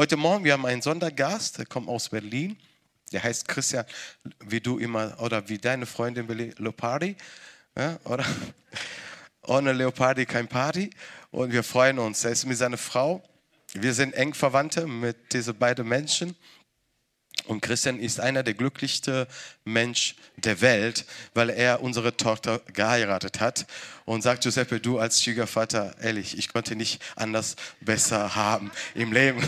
Heute Morgen, wir haben einen Sondergast, der kommt aus Berlin. Der heißt Christian, wie du immer, oder wie deine Freundin Leopardi. Ja, oder? Ohne Leopardi kein Party. Und wir freuen uns. Er ist mit seiner Frau. Wir sind eng Verwandte mit diesen beiden Menschen. Und Christian ist einer der glücklichsten Menschen der Welt, weil er unsere Tochter geheiratet hat. Und sagt Giuseppe, du als Schwiegervater, ehrlich, ich konnte nicht anders besser haben im Leben.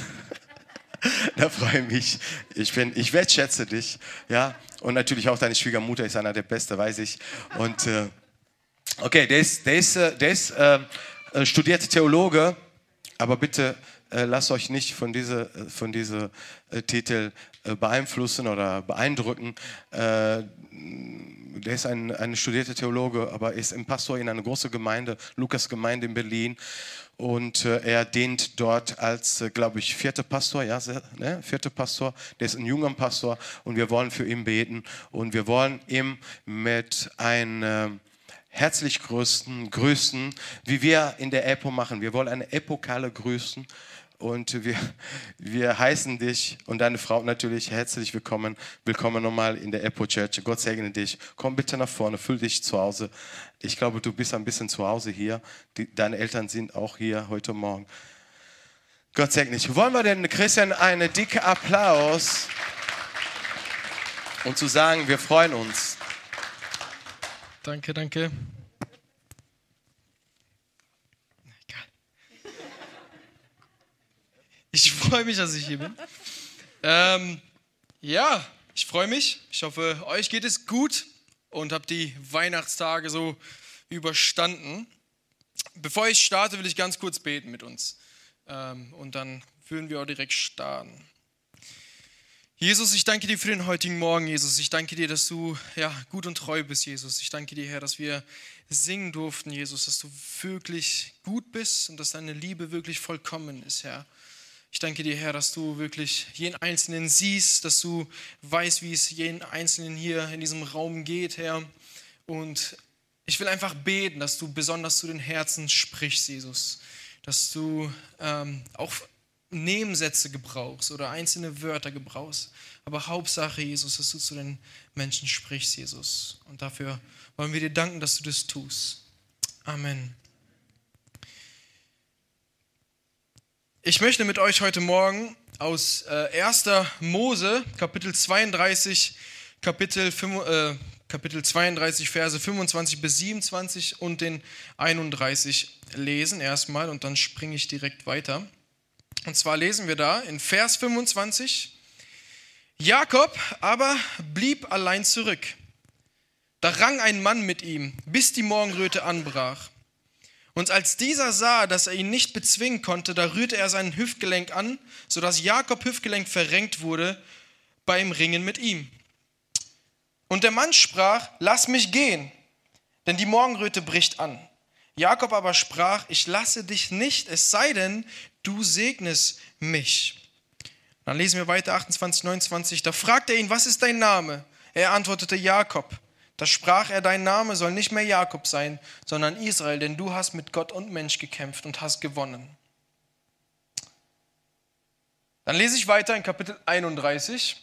da freue ich mich. Ich, bin, ich wertschätze dich. Ja? Und natürlich auch deine Schwiegermutter ist einer der Besten, weiß ich. Und äh, okay, der ist, der ist, äh, der ist äh, äh, studierte Theologe, aber bitte äh, lasst euch nicht von diesem von diese, äh, Titel äh, beeinflussen oder beeindrucken. Äh, der ist ein, ein studierter Theologe, aber ist ein Pastor in einer großen Gemeinde, Lukas Gemeinde in Berlin. Und äh, er dient dort als, glaube ich, vierter Pastor, ja, ne? vierter Pastor. Der ist ein junger Pastor und wir wollen für ihn beten und wir wollen ihm mit einem herzlich grüßen, grüßen, wie wir in der Epo machen. Wir wollen eine epokale grüßen und wir, wir heißen dich und deine Frau natürlich herzlich willkommen. Willkommen nochmal in der Epo Church. Gott segne dich. Komm bitte nach vorne, fühl dich zu Hause. Ich glaube, du bist ein bisschen zu Hause hier. Die, deine Eltern sind auch hier heute Morgen. Gott segne dich. Wollen wir denn Christian einen dicken Applaus und zu sagen, wir freuen uns. Danke, danke. Ich freue mich, dass ich hier bin. Ähm, ja, ich freue mich. Ich hoffe, euch geht es gut und habt die Weihnachtstage so überstanden. Bevor ich starte, will ich ganz kurz beten mit uns. Ähm, und dann würden wir auch direkt starten. Jesus, ich danke dir für den heutigen Morgen, Jesus. Ich danke dir, dass du ja, gut und treu bist, Jesus. Ich danke dir, Herr, dass wir singen durften, Jesus, dass du wirklich gut bist und dass deine Liebe wirklich vollkommen ist, Herr. Ich danke dir, Herr, dass du wirklich jeden Einzelnen siehst, dass du weißt, wie es jeden Einzelnen hier in diesem Raum geht, Herr. Und ich will einfach beten, dass du besonders zu den Herzen sprichst, Jesus. Dass du ähm, auch Nebensätze gebrauchst oder einzelne Wörter gebrauchst. Aber Hauptsache, Jesus, dass du zu den Menschen sprichst, Jesus. Und dafür wollen wir dir danken, dass du das tust. Amen. Ich möchte mit euch heute Morgen aus äh, 1. Mose, Kapitel 32, Kapitel, 5, äh, Kapitel 32, Verse 25 bis 27 und den 31 lesen erstmal und dann springe ich direkt weiter. Und zwar lesen wir da in Vers 25, Jakob aber blieb allein zurück. Da rang ein Mann mit ihm, bis die Morgenröte anbrach. Und als dieser sah, dass er ihn nicht bezwingen konnte, da rührte er sein Hüftgelenk an, sodass Jakob Hüftgelenk verrenkt wurde beim Ringen mit ihm. Und der Mann sprach, lass mich gehen, denn die Morgenröte bricht an. Jakob aber sprach, ich lasse dich nicht, es sei denn, du segnest mich. Dann lesen wir weiter 28, 29. Da fragt er ihn, was ist dein Name? Er antwortete Jakob. Da sprach er, dein Name soll nicht mehr Jakob sein, sondern Israel, denn du hast mit Gott und Mensch gekämpft und hast gewonnen. Dann lese ich weiter in Kapitel 31.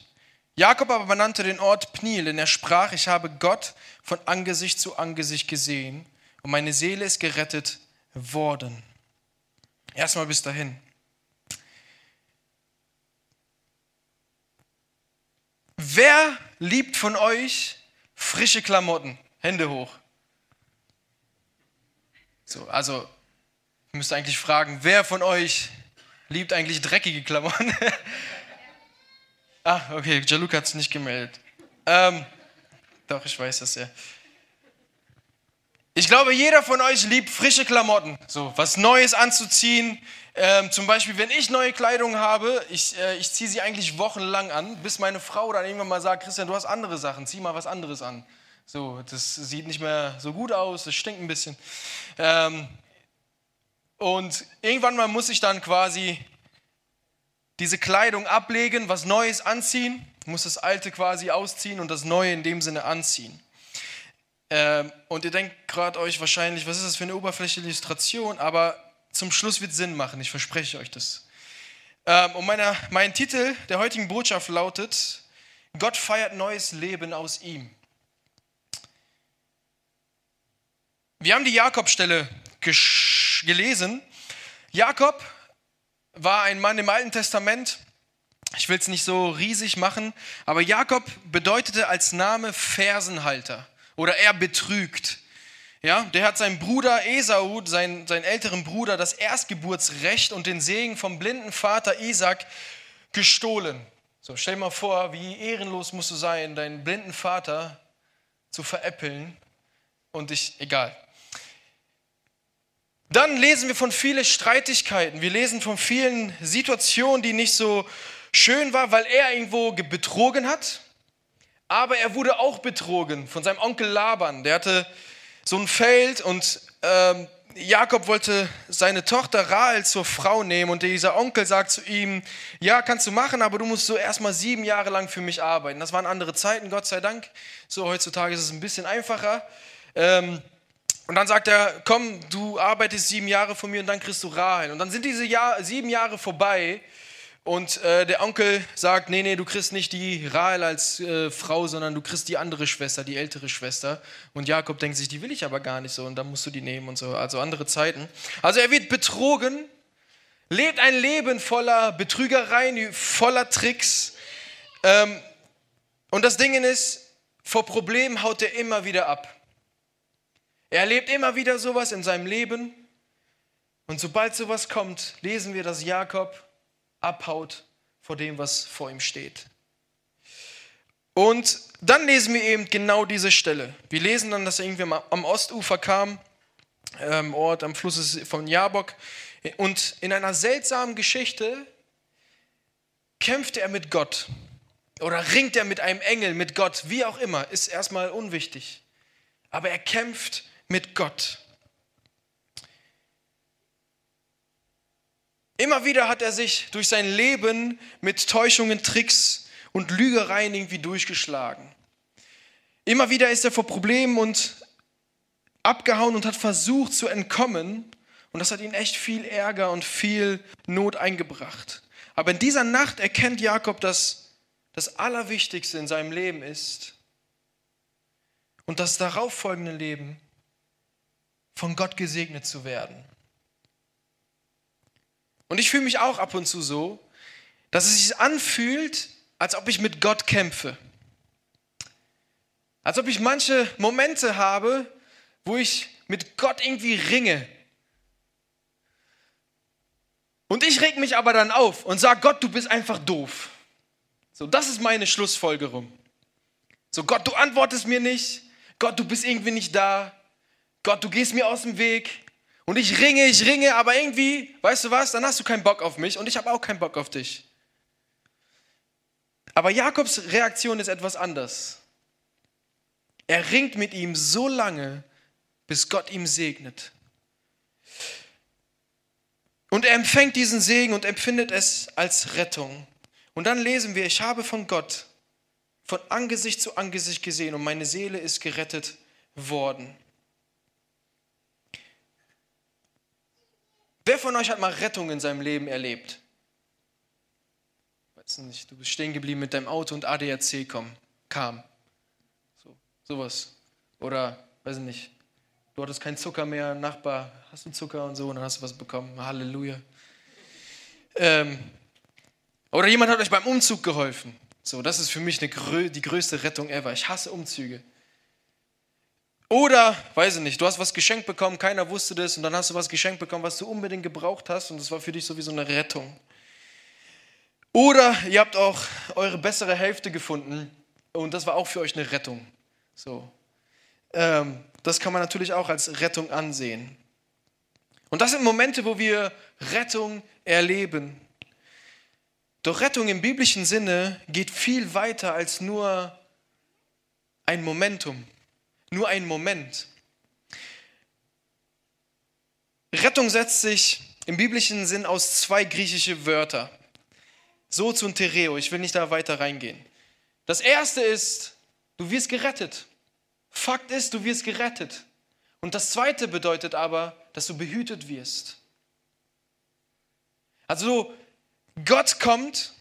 Jakob aber benannte den Ort Pniel, denn er sprach, ich habe Gott von Angesicht zu Angesicht gesehen und meine Seele ist gerettet worden. Erstmal bis dahin. Wer liebt von euch Frische Klamotten, Hände hoch. So, also, ich müsste eigentlich fragen, wer von euch liebt eigentlich dreckige Klamotten? ah, okay, Jaluk hat es nicht gemeldet. Ähm, doch, ich weiß das ja. Ich glaube, jeder von euch liebt frische Klamotten, so was Neues anzuziehen. Ähm, zum Beispiel, wenn ich neue Kleidung habe, ich, äh, ich ziehe sie eigentlich wochenlang an, bis meine Frau dann irgendwann mal sagt, Christian, du hast andere Sachen, zieh mal was anderes an. So, das sieht nicht mehr so gut aus, das stinkt ein bisschen. Ähm, und irgendwann mal muss ich dann quasi diese Kleidung ablegen, was Neues anziehen, muss das Alte quasi ausziehen und das Neue in dem Sinne anziehen. Ähm, und ihr denkt gerade euch wahrscheinlich, was ist das für eine oberflächliche Illustration, aber zum Schluss wird Sinn machen, ich verspreche euch das. Ähm, und meine, mein Titel der heutigen Botschaft lautet, Gott feiert neues Leben aus ihm. Wir haben die Jakobstelle gelesen. Jakob war ein Mann im Alten Testament. Ich will es nicht so riesig machen, aber Jakob bedeutete als Name Fersenhalter oder er betrügt. Ja, der hat seinem Bruder Esau, seinen, seinen älteren Bruder, das Erstgeburtsrecht und den Segen vom blinden Vater Isaac gestohlen. So, stell dir mal vor, wie ehrenlos musst du sein, deinen blinden Vater zu veräppeln und dich, egal. Dann lesen wir von vielen Streitigkeiten. Wir lesen von vielen Situationen, die nicht so schön waren, weil er irgendwo betrogen hat. Aber er wurde auch betrogen von seinem Onkel Laban. Der hatte so ein Feld und ähm, Jakob wollte seine Tochter Rahel zur Frau nehmen und dieser Onkel sagt zu ihm, ja, kannst du machen, aber du musst so erstmal sieben Jahre lang für mich arbeiten. Das waren andere Zeiten, Gott sei Dank. So heutzutage ist es ein bisschen einfacher. Ähm, und dann sagt er, komm, du arbeitest sieben Jahre von mir und dann kriegst du Rahel. Und dann sind diese Jahr, sieben Jahre vorbei und äh, der Onkel sagt, nee, nee, du kriegst nicht die Rahel als äh, Frau, sondern du kriegst die andere Schwester, die ältere Schwester. Und Jakob denkt sich, die will ich aber gar nicht so und dann musst du die nehmen und so. Also andere Zeiten. Also er wird betrogen, lebt ein Leben voller Betrügereien, voller Tricks. Ähm, und das Ding ist, vor Problemen haut er immer wieder ab. Er erlebt immer wieder sowas in seinem Leben. Und sobald sowas kommt, lesen wir, dass Jakob abhaut vor dem, was vor ihm steht. Und dann lesen wir eben genau diese Stelle. Wir lesen dann, dass er irgendwie am Ostufer kam, ähm, Ort am Fluss von Jabok. Und in einer seltsamen Geschichte kämpfte er mit Gott. Oder ringt er mit einem Engel, mit Gott, wie auch immer, ist erstmal unwichtig. Aber er kämpft mit Gott. Immer wieder hat er sich durch sein Leben mit Täuschungen, Tricks und Lügereien irgendwie durchgeschlagen. Immer wieder ist er vor Problemen und abgehauen und hat versucht zu entkommen. Und das hat ihn echt viel Ärger und viel Not eingebracht. Aber in dieser Nacht erkennt Jakob, dass das Allerwichtigste in seinem Leben ist und das darauffolgende Leben von Gott gesegnet zu werden. Und ich fühle mich auch ab und zu so, dass es sich anfühlt, als ob ich mit Gott kämpfe. Als ob ich manche Momente habe, wo ich mit Gott irgendwie ringe. Und ich reg mich aber dann auf und sage, Gott, du bist einfach doof. So, das ist meine Schlussfolgerung. So, Gott, du antwortest mir nicht. Gott, du bist irgendwie nicht da. Gott, du gehst mir aus dem Weg und ich ringe, ich ringe, aber irgendwie, weißt du was, dann hast du keinen Bock auf mich und ich habe auch keinen Bock auf dich. Aber Jakobs Reaktion ist etwas anders. Er ringt mit ihm so lange, bis Gott ihm segnet. Und er empfängt diesen Segen und empfindet es als Rettung. Und dann lesen wir, ich habe von Gott von Angesicht zu Angesicht gesehen und meine Seele ist gerettet worden. Wer von euch hat mal Rettung in seinem Leben erlebt? Weiß nicht, du bist stehen geblieben mit deinem Auto und ADAC komm, kam. So, sowas. Oder, weiß ich nicht, du hattest keinen Zucker mehr, Nachbar, hast du Zucker und so, und dann hast du was bekommen. Halleluja. Ähm, oder jemand hat euch beim Umzug geholfen. So, das ist für mich eine, die größte Rettung ever. Ich hasse Umzüge. Oder, weiß ich nicht, du hast was geschenkt bekommen, keiner wusste das und dann hast du was geschenkt bekommen, was du unbedingt gebraucht hast und das war für dich sowieso eine Rettung. Oder ihr habt auch eure bessere Hälfte gefunden und das war auch für euch eine Rettung. So. Ähm, das kann man natürlich auch als Rettung ansehen. Und das sind Momente, wo wir Rettung erleben. Doch Rettung im biblischen Sinne geht viel weiter als nur ein Momentum nur ein Moment. Rettung setzt sich im biblischen Sinn aus zwei griechische Wörter. So und Tereo. Ich will nicht da weiter reingehen. Das erste ist, du wirst gerettet. Fakt ist, du wirst gerettet. Und das zweite bedeutet aber, dass du behütet wirst. Also Gott kommt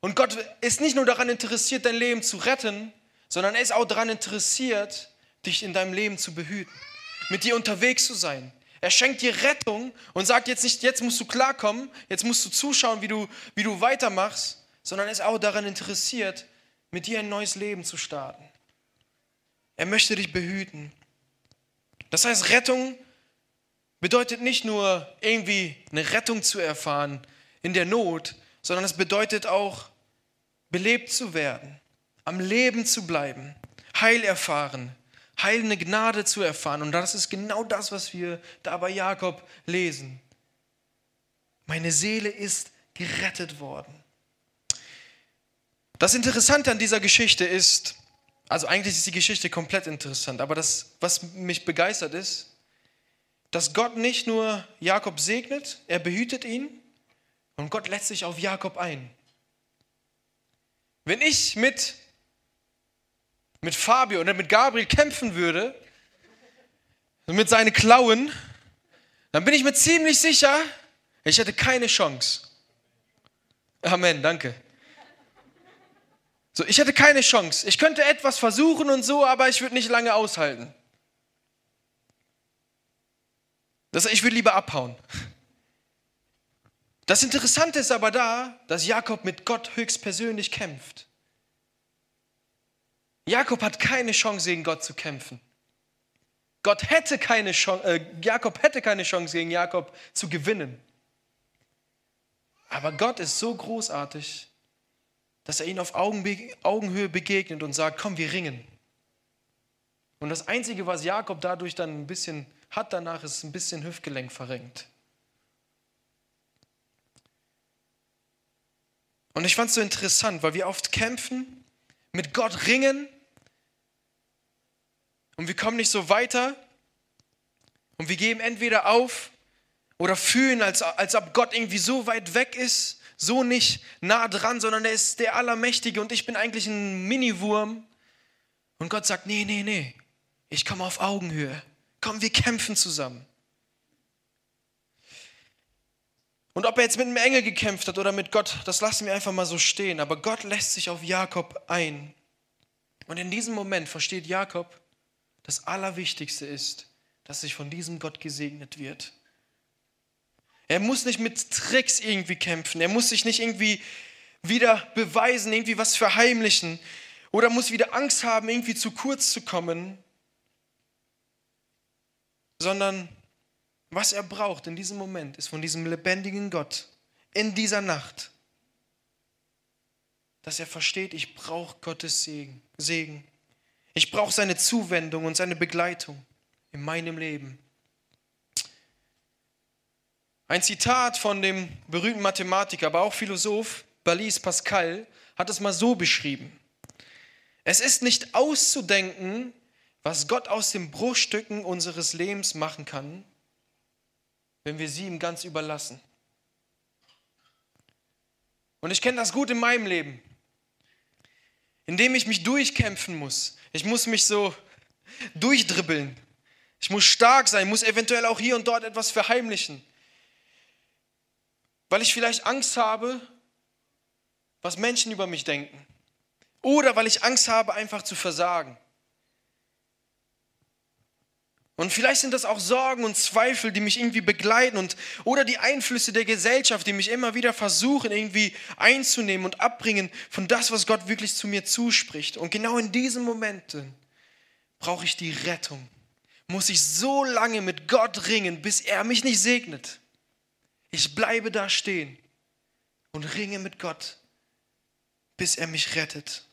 und Gott ist nicht nur daran interessiert, dein Leben zu retten, sondern er ist auch daran interessiert, dich in deinem Leben zu behüten, mit dir unterwegs zu sein. Er schenkt dir Rettung und sagt jetzt nicht, jetzt musst du klarkommen, jetzt musst du zuschauen, wie du, wie du weitermachst, sondern er ist auch daran interessiert, mit dir ein neues Leben zu starten. Er möchte dich behüten. Das heißt, Rettung bedeutet nicht nur irgendwie eine Rettung zu erfahren in der Not, sondern es bedeutet auch, belebt zu werden, am Leben zu bleiben, Heil erfahren, heilende Gnade zu erfahren. Und das ist genau das, was wir da bei Jakob lesen. Meine Seele ist gerettet worden. Das Interessante an dieser Geschichte ist, also eigentlich ist die Geschichte komplett interessant, aber das, was mich begeistert ist, dass Gott nicht nur Jakob segnet, er behütet ihn und Gott lässt sich auf Jakob ein. Wenn ich mit, mit Fabio oder mit Gabriel kämpfen würde, mit seinen Klauen, dann bin ich mir ziemlich sicher, ich hätte keine Chance. Amen, danke. So, ich hätte keine Chance. Ich könnte etwas versuchen und so, aber ich würde nicht lange aushalten. Das, ich würde lieber abhauen. Das Interessante ist aber da, dass Jakob mit Gott höchstpersönlich kämpft. Jakob hat keine Chance, gegen Gott zu kämpfen. Gott hätte keine Chance, äh, Jakob hätte keine Chance, gegen Jakob zu gewinnen. Aber Gott ist so großartig, dass er ihn auf Augenhöhe begegnet und sagt, komm, wir ringen. Und das Einzige, was Jakob dadurch dann ein bisschen hat, danach ist ein bisschen Hüftgelenk verrenkt. Und ich fand es so interessant, weil wir oft kämpfen, mit Gott ringen und wir kommen nicht so weiter und wir geben entweder auf oder fühlen, als, als ob Gott irgendwie so weit weg ist so nicht nah dran, sondern er ist der Allermächtige und ich bin eigentlich ein Miniwurm. Und Gott sagt, nee, nee, nee, ich komme auf Augenhöhe. Komm, wir kämpfen zusammen. Und ob er jetzt mit einem Engel gekämpft hat oder mit Gott, das lassen wir einfach mal so stehen. Aber Gott lässt sich auf Jakob ein. Und in diesem Moment versteht Jakob, das Allerwichtigste ist, dass sich von diesem Gott gesegnet wird. Er muss nicht mit Tricks irgendwie kämpfen. Er muss sich nicht irgendwie wieder beweisen, irgendwie was verheimlichen oder muss wieder Angst haben, irgendwie zu kurz zu kommen, sondern was er braucht in diesem Moment ist von diesem lebendigen Gott in dieser Nacht, dass er versteht, ich brauche Gottes Segen. Segen. Ich brauche seine Zuwendung und seine Begleitung in meinem Leben. Ein Zitat von dem berühmten Mathematiker, aber auch Philosoph Blaise Pascal hat es mal so beschrieben. Es ist nicht auszudenken, was Gott aus den Bruchstücken unseres Lebens machen kann, wenn wir sie ihm ganz überlassen. Und ich kenne das gut in meinem Leben, indem ich mich durchkämpfen muss. Ich muss mich so durchdribbeln. Ich muss stark sein, muss eventuell auch hier und dort etwas verheimlichen weil ich vielleicht Angst habe, was Menschen über mich denken. Oder weil ich Angst habe, einfach zu versagen. Und vielleicht sind das auch Sorgen und Zweifel, die mich irgendwie begleiten und oder die Einflüsse der Gesellschaft, die mich immer wieder versuchen irgendwie einzunehmen und abbringen von das, was Gott wirklich zu mir zuspricht. Und genau in diesen Momenten brauche ich die Rettung. Muss ich so lange mit Gott ringen, bis er mich nicht segnet. Ich bleibe da stehen und ringe mit Gott, bis er mich rettet.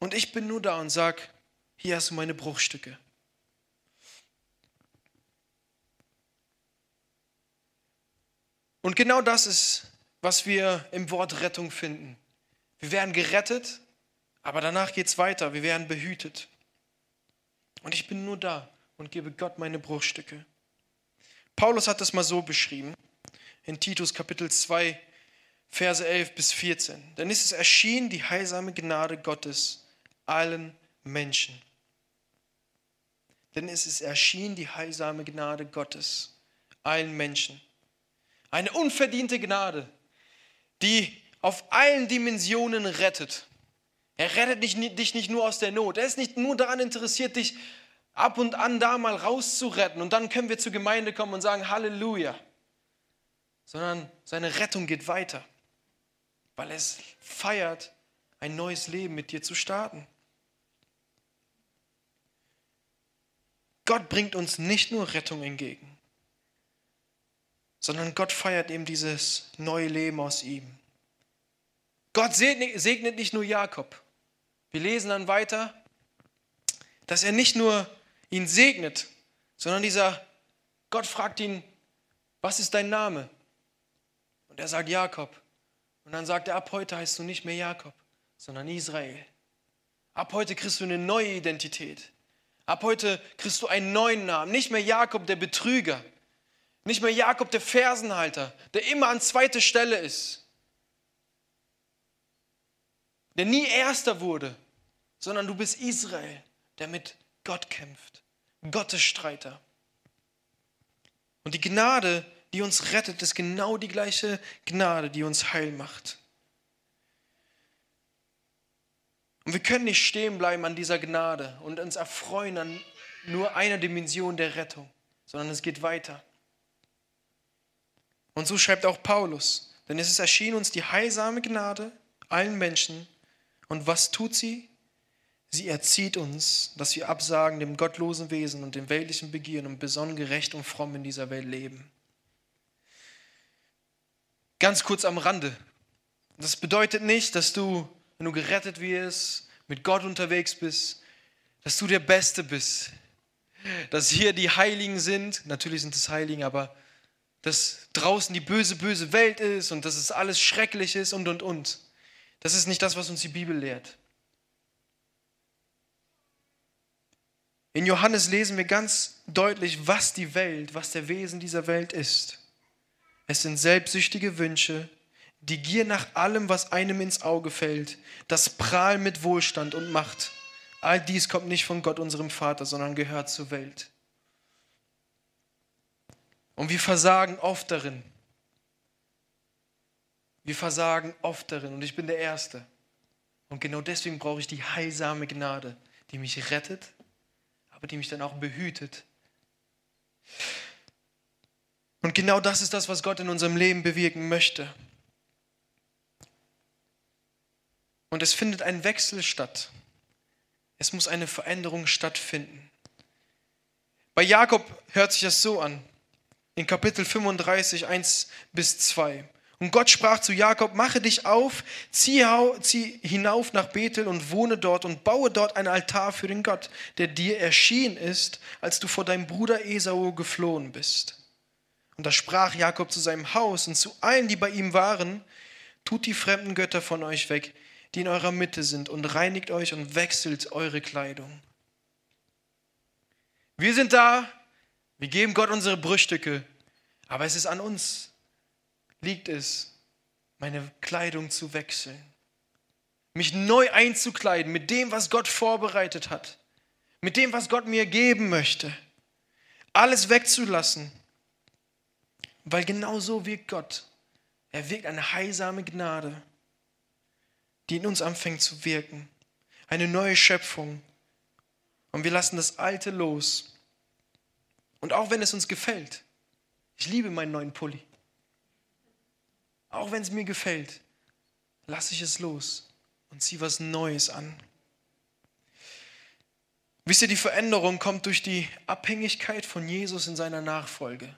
Und ich bin nur da und sag, hier hast du meine Bruchstücke. Und genau das ist, was wir im Wort Rettung finden. Wir werden gerettet, aber danach geht es weiter. Wir werden behütet. Und ich bin nur da und gebe Gott meine Bruchstücke. Paulus hat das mal so beschrieben in Titus Kapitel 2, Verse 11 bis 14. Denn es ist erschienen die heilsame Gnade Gottes allen Menschen. Denn es ist erschienen die heilsame Gnade Gottes allen Menschen. Eine unverdiente Gnade, die auf allen Dimensionen rettet. Er rettet dich nicht nur aus der Not. Er ist nicht nur daran interessiert, dich ab und an da mal rauszuretten und dann können wir zur Gemeinde kommen und sagen Halleluja. Sondern seine Rettung geht weiter, weil es feiert, ein neues Leben mit dir zu starten. Gott bringt uns nicht nur Rettung entgegen, sondern Gott feiert eben dieses neue Leben aus ihm. Gott segnet nicht nur Jakob. Wir lesen dann weiter, dass er nicht nur ihn segnet, sondern dieser Gott fragt ihn, was ist dein Name? Und er sagt Jakob. Und dann sagt er, ab heute heißt du nicht mehr Jakob, sondern Israel. Ab heute kriegst du eine neue Identität. Ab heute kriegst du einen neuen Namen. Nicht mehr Jakob der Betrüger. Nicht mehr Jakob der Fersenhalter, der immer an zweiter Stelle ist. Der nie erster wurde, sondern du bist Israel, der mit Gott kämpft. Gottes Streiter. Und die Gnade, die uns rettet, ist genau die gleiche Gnade, die uns heil macht. Und wir können nicht stehen bleiben an dieser Gnade und uns erfreuen an nur einer Dimension der Rettung, sondern es geht weiter. Und so schreibt auch Paulus, denn es ist erschienen uns die heilsame Gnade allen Menschen. Und was tut sie? Sie erzieht uns, dass wir absagen dem gottlosen Wesen und dem weltlichen Begieren und besonnen gerecht und fromm in dieser Welt leben. Ganz kurz am Rande. Das bedeutet nicht, dass du wenn du gerettet wirst, mit Gott unterwegs bist, dass du der Beste bist. Dass hier die Heiligen sind, natürlich sind es Heiligen, aber dass draußen die böse, böse Welt ist und dass es alles schrecklich ist und, und, und. Das ist nicht das, was uns die Bibel lehrt. In Johannes lesen wir ganz deutlich, was die Welt, was der Wesen dieser Welt ist. Es sind selbstsüchtige Wünsche, die Gier nach allem, was einem ins Auge fällt, das Prahl mit Wohlstand und Macht. All dies kommt nicht von Gott, unserem Vater, sondern gehört zur Welt. Und wir versagen oft darin. Wir versagen oft darin und ich bin der Erste. Und genau deswegen brauche ich die heilsame Gnade, die mich rettet, aber die mich dann auch behütet. Und genau das ist das, was Gott in unserem Leben bewirken möchte. Und es findet ein Wechsel statt. Es muss eine Veränderung stattfinden. Bei Jakob hört sich das so an. In Kapitel 35, 1 bis 2. Und Gott sprach zu Jakob, mache dich auf, zieh, hinauf nach Bethel und wohne dort und baue dort ein Altar für den Gott, der dir erschienen ist, als du vor deinem Bruder Esau geflohen bist. Und da sprach Jakob zu seinem Haus und zu allen, die bei ihm waren, tut die fremden Götter von euch weg, die in eurer Mitte sind, und reinigt euch und wechselt eure Kleidung. Wir sind da, wir geben Gott unsere Brüchstücke, aber es ist an uns, liegt es, meine Kleidung zu wechseln, mich neu einzukleiden mit dem, was Gott vorbereitet hat, mit dem, was Gott mir geben möchte, alles wegzulassen, weil genau so wirkt Gott. Er wirkt eine heilsame Gnade die in uns anfängt zu wirken. Eine neue Schöpfung. Und wir lassen das Alte los. Und auch wenn es uns gefällt, ich liebe meinen neuen Pulli. Auch wenn es mir gefällt, lasse ich es los und ziehe was Neues an. Wisst ihr, die Veränderung kommt durch die Abhängigkeit von Jesus in seiner Nachfolge.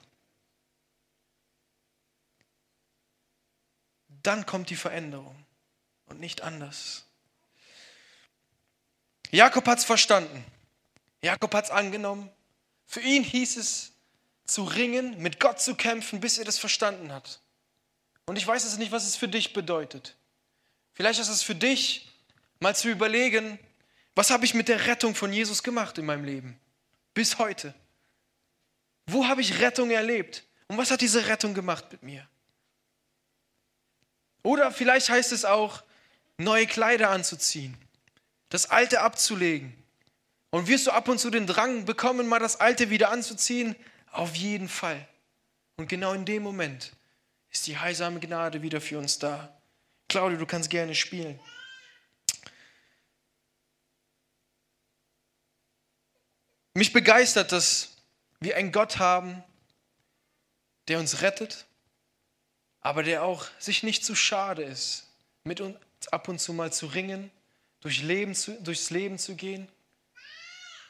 Dann kommt die Veränderung und nicht anders. Jakob hat es verstanden. Jakob hat es angenommen. Für ihn hieß es zu ringen, mit Gott zu kämpfen, bis er das verstanden hat. Und ich weiß es nicht, was es für dich bedeutet. Vielleicht ist es für dich, mal zu überlegen, was habe ich mit der Rettung von Jesus gemacht in meinem Leben? Bis heute. Wo habe ich Rettung erlebt? Und was hat diese Rettung gemacht mit mir? Oder vielleicht heißt es auch, neue Kleider anzuziehen, das Alte abzulegen. Und wirst du ab und zu den Drang bekommen, mal das Alte wieder anzuziehen? Auf jeden Fall. Und genau in dem Moment ist die heilsame Gnade wieder für uns da. Claudio, du kannst gerne spielen. Mich begeistert, dass wir einen Gott haben, der uns rettet, aber der auch sich nicht zu schade ist, mit uns ab und zu mal zu ringen, durch Leben zu, durchs Leben zu gehen,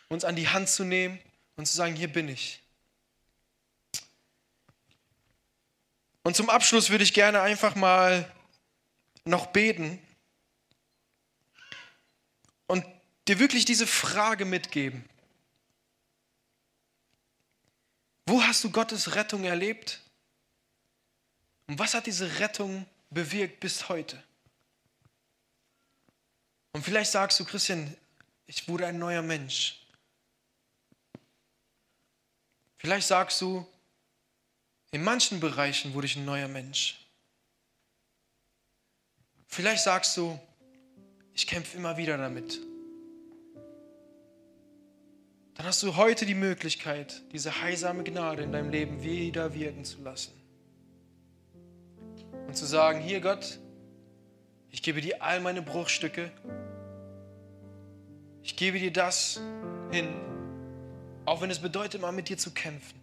uns an die Hand zu nehmen und zu sagen, hier bin ich. Und zum Abschluss würde ich gerne einfach mal noch beten und dir wirklich diese Frage mitgeben. Wo hast du Gottes Rettung erlebt? Und was hat diese Rettung bewirkt bis heute? Und vielleicht sagst du, Christian, ich wurde ein neuer Mensch. Vielleicht sagst du, in manchen Bereichen wurde ich ein neuer Mensch. Vielleicht sagst du, ich kämpfe immer wieder damit. Dann hast du heute die Möglichkeit, diese heilsame Gnade in deinem Leben wieder wirken zu lassen. Und zu sagen, hier Gott, ich gebe dir all meine Bruchstücke. Ich gebe dir das hin, auch wenn es bedeutet, mal mit dir zu kämpfen.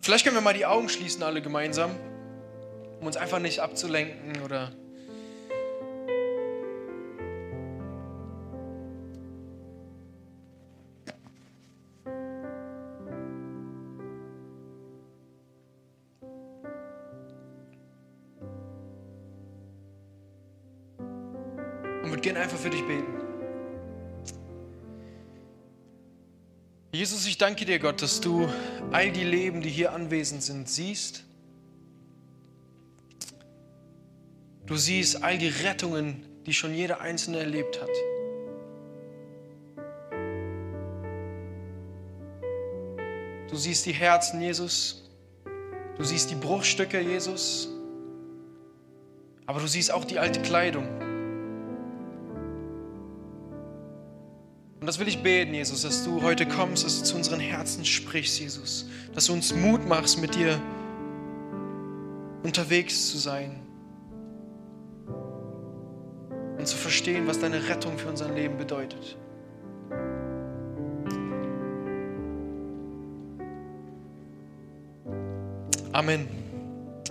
Vielleicht können wir mal die Augen schließen, alle gemeinsam, um uns einfach nicht abzulenken oder einfach für dich beten. Jesus, ich danke dir, Gott, dass du all die Leben, die hier anwesend sind, siehst. Du siehst all die Rettungen, die schon jeder Einzelne erlebt hat. Du siehst die Herzen, Jesus. Du siehst die Bruchstücke, Jesus. Aber du siehst auch die alte Kleidung. Und das will ich beten, Jesus, dass du heute kommst, dass du zu unseren Herzen sprichst, Jesus. Dass du uns Mut machst, mit dir unterwegs zu sein. Und zu verstehen, was deine Rettung für unser Leben bedeutet. Amen.